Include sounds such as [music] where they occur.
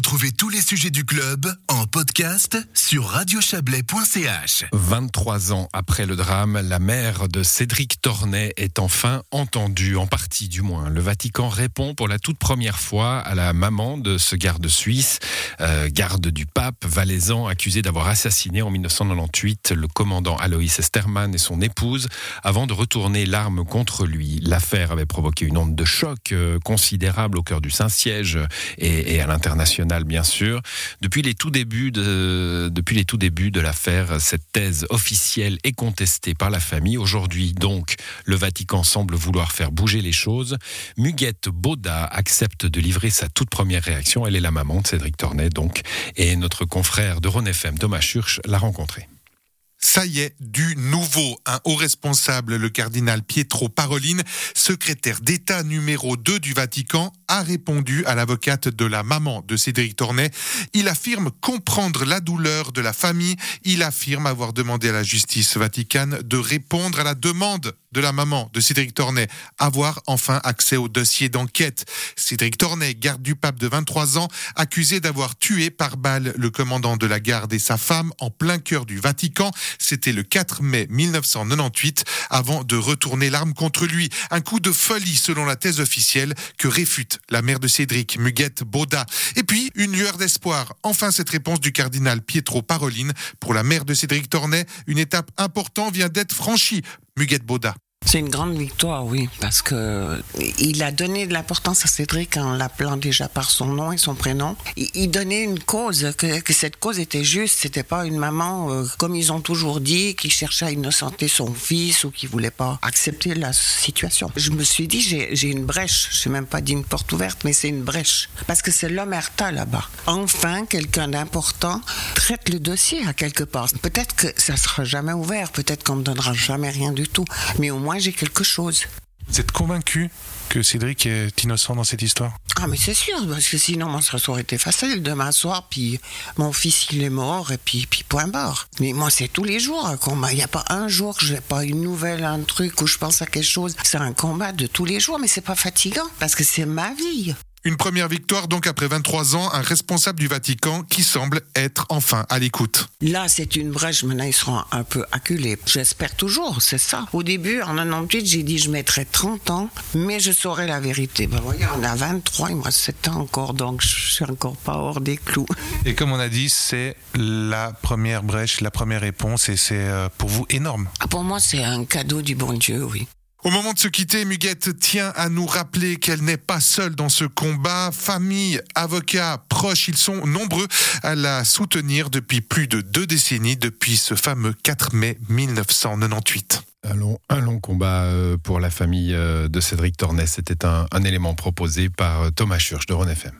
Retrouvez tous les sujets du club en podcast sur radiochablais.ch. 23 ans après le drame, la mère de Cédric Tornet est enfin entendue, en partie du moins. Le Vatican répond pour la toute première fois à la maman de ce garde suisse, euh, garde du pape valaisan, accusé d'avoir assassiné en 1998 le commandant Aloïs Esterman et son épouse avant de retourner l'arme contre lui. L'affaire avait provoqué une onde de choc euh, considérable au cœur du Saint-Siège et, et à l'international bien sûr. Depuis les tout débuts de, depuis les tout débuts de l'affaire, cette thèse officielle est contestée par la famille. Aujourd'hui, donc, le Vatican semble vouloir faire bouger les choses. Muguette Boda accepte de livrer sa toute première réaction. Elle est la maman de Cédric Tornet, donc, et notre confrère de Ron FM, Thomas Schurch, l'a rencontrée. Ça y est, du nouveau. Un haut responsable, le cardinal Pietro Parolin, secrétaire d'État numéro 2 du Vatican, a répondu à l'avocate de la maman de Cédric Tornet. Il affirme comprendre la douleur de la famille. Il affirme avoir demandé à la justice vaticane de répondre à la demande de la maman de Cédric Tornet, avoir enfin accès au dossier d'enquête. Cédric Tornet, garde du pape de 23 ans, accusé d'avoir tué par balle le commandant de la garde et sa femme en plein cœur du Vatican. C'était le 4 mai 1998, avant de retourner l'arme contre lui. Un coup de folie selon la thèse officielle que réfute la mère de Cédric, Muguette Boda. Et puis, une lueur d'espoir. Enfin, cette réponse du cardinal Pietro Parolin pour la mère de Cédric Tornet. Une étape importante vient d'être franchie. Muguette Boda. C'est une grande victoire, oui, parce que il a donné de l'importance à Cédric en l'appelant déjà par son nom et son prénom. Il, donnait une cause, que, cette cause était juste. C'était pas une maman, euh, comme ils ont toujours dit, qui cherchait à innocenter son fils ou qui voulait pas accepter la situation. Je me suis dit, j'ai une brèche. Je n'ai même pas dit une porte ouverte, mais c'est une brèche. Parce que c'est l'omerta là-bas. Enfin, quelqu'un d'important traite le dossier à quelque part. Peut-être que ça sera jamais ouvert, peut-être qu'on ne donnera jamais rien du tout, mais au moins j'ai quelque chose. Vous êtes convaincu que Cédric est innocent dans cette histoire? Ah mais c'est sûr, parce que sinon ça aurait été facile demain soir, puis mon fils il est mort, et puis, puis point barre. Mais moi c'est tous les jours un combat, il n'y a pas un jour que j'ai pas une nouvelle, un truc où je pense à quelque chose. C'est un combat de tous les jours, mais c'est pas fatigant, parce que c'est ma vie. Une première victoire donc après 23 ans, un responsable du Vatican qui semble être enfin à l'écoute. Là, c'est une brèche, maintenant ils seront un peu acculés. J'espère toujours, c'est ça. Au début, en 98, j'ai dit je mettrai 30 ans, mais je saurai la vérité. Ben voyez, on a 23, il me reste 7 ans encore, donc je suis encore pas hors des clous. [laughs] Et comme on a dit, c'est la première brèche, la première réponse, et c'est euh, pour vous énorme. Ah, pour moi, c'est un cadeau du bon Dieu, oui. Au moment de se quitter, Muguette tient à nous rappeler qu'elle n'est pas seule dans ce combat. Famille, avocats, proches, ils sont nombreux à la soutenir depuis plus de deux décennies, depuis ce fameux 4 mai 1998. Un long, un long combat euh, pour la famille euh, de Cédric Tornes. C'était un, élément proposé par euh, Thomas Schurch de Ron FM.